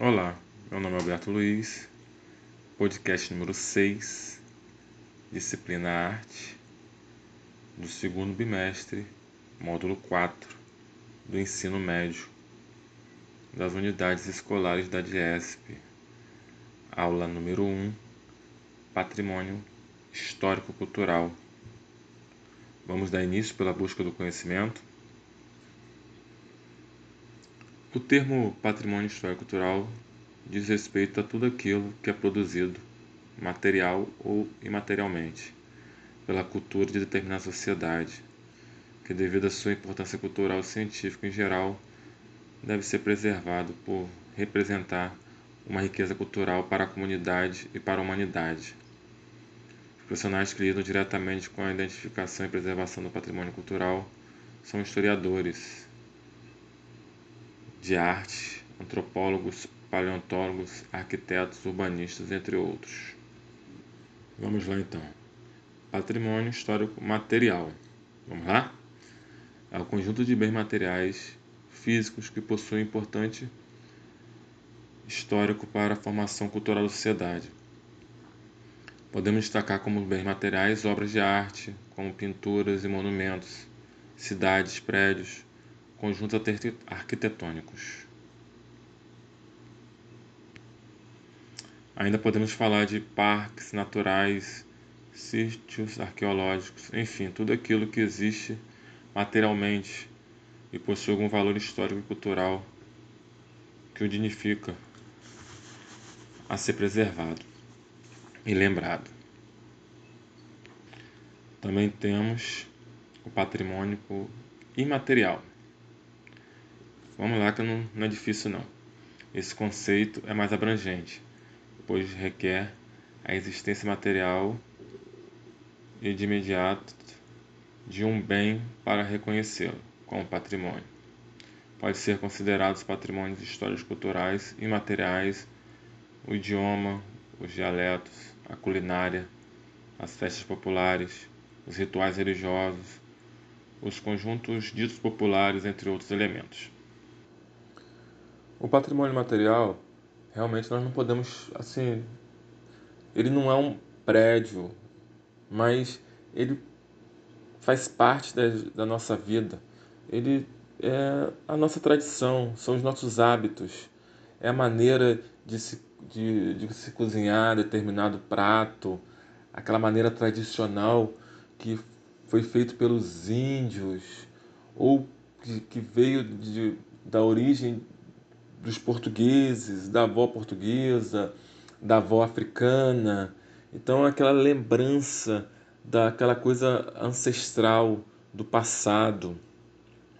Olá, meu nome é Alberto Luiz, podcast número 6, disciplina Arte, do segundo bimestre, módulo 4, do ensino médio, das unidades escolares da DIESP, aula número 1, Patrimônio Histórico-Cultural. Vamos dar início pela busca do conhecimento. O termo patrimônio histórico-cultural diz respeito a tudo aquilo que é produzido, material ou imaterialmente, pela cultura de determinada sociedade, que devido à sua importância cultural e científica em geral, deve ser preservado por representar uma riqueza cultural para a comunidade e para a humanidade. Os profissionais que lidam diretamente com a identificação e preservação do patrimônio cultural são historiadores, de arte, antropólogos, paleontólogos, arquitetos, urbanistas, entre outros. Vamos lá então. Patrimônio histórico material. Vamos lá? É o conjunto de bens materiais físicos que possuem importante histórico para a formação cultural da sociedade. Podemos destacar como bens materiais obras de arte, como pinturas e monumentos, cidades, prédios, conjuntos arquitetônicos. Ainda podemos falar de parques naturais, sítios arqueológicos, enfim, tudo aquilo que existe materialmente e possui algum valor histórico e cultural que o dignifica a ser preservado e lembrado. Também temos o patrimônio imaterial. Vamos lá que não, não é difícil não. Esse conceito é mais abrangente, pois requer a existência material e de imediato de um bem para reconhecê-lo como patrimônio. Pode ser considerados patrimônios históricos culturais imateriais o idioma, os dialetos, a culinária, as festas populares, os rituais religiosos, os conjuntos ditos populares, entre outros elementos. O patrimônio material, realmente nós não podemos, assim, ele não é um prédio, mas ele faz parte da, da nossa vida. Ele é a nossa tradição, são os nossos hábitos, é a maneira de se, de, de se cozinhar determinado prato, aquela maneira tradicional que foi feito pelos índios ou que, que veio de, da origem dos portugueses, da avó portuguesa, da avó africana. Então, aquela lembrança daquela coisa ancestral do passado,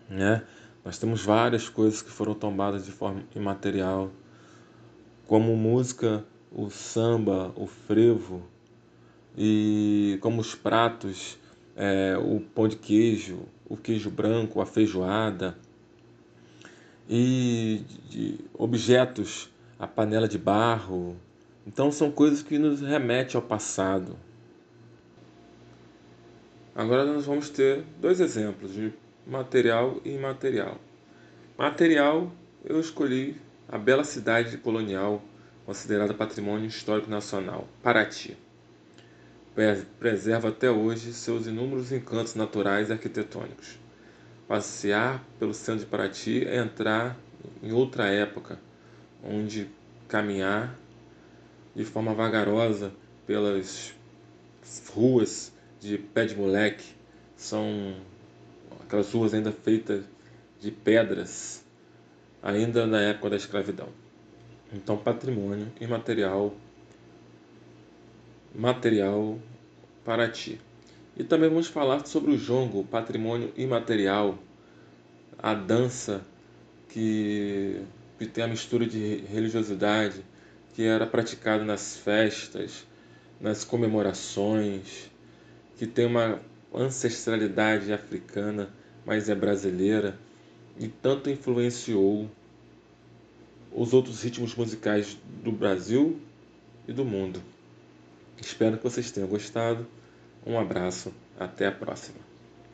né? Nós temos várias coisas que foram tombadas de forma imaterial, como música, o samba, o frevo, e como os pratos, é, o pão de queijo, o queijo branco, a feijoada, e de objetos, a panela de barro. Então são coisas que nos remetem ao passado. Agora nós vamos ter dois exemplos de material e imaterial. Material, eu escolhi a bela cidade colonial considerada patrimônio histórico nacional, Paraty. Preserva até hoje seus inúmeros encantos naturais e arquitetônicos. Passear pelo centro de Paraty é entrar em outra época, onde caminhar de forma vagarosa pelas ruas de pé de moleque são aquelas ruas ainda feitas de pedras, ainda na época da escravidão. Então, patrimônio imaterial, material para ti. E também vamos falar sobre o jongo, patrimônio imaterial, a dança que, que tem a mistura de religiosidade, que era praticado nas festas, nas comemorações, que tem uma ancestralidade africana, mas é brasileira, e tanto influenciou os outros ritmos musicais do Brasil e do mundo. Espero que vocês tenham gostado. Um abraço, até a próxima.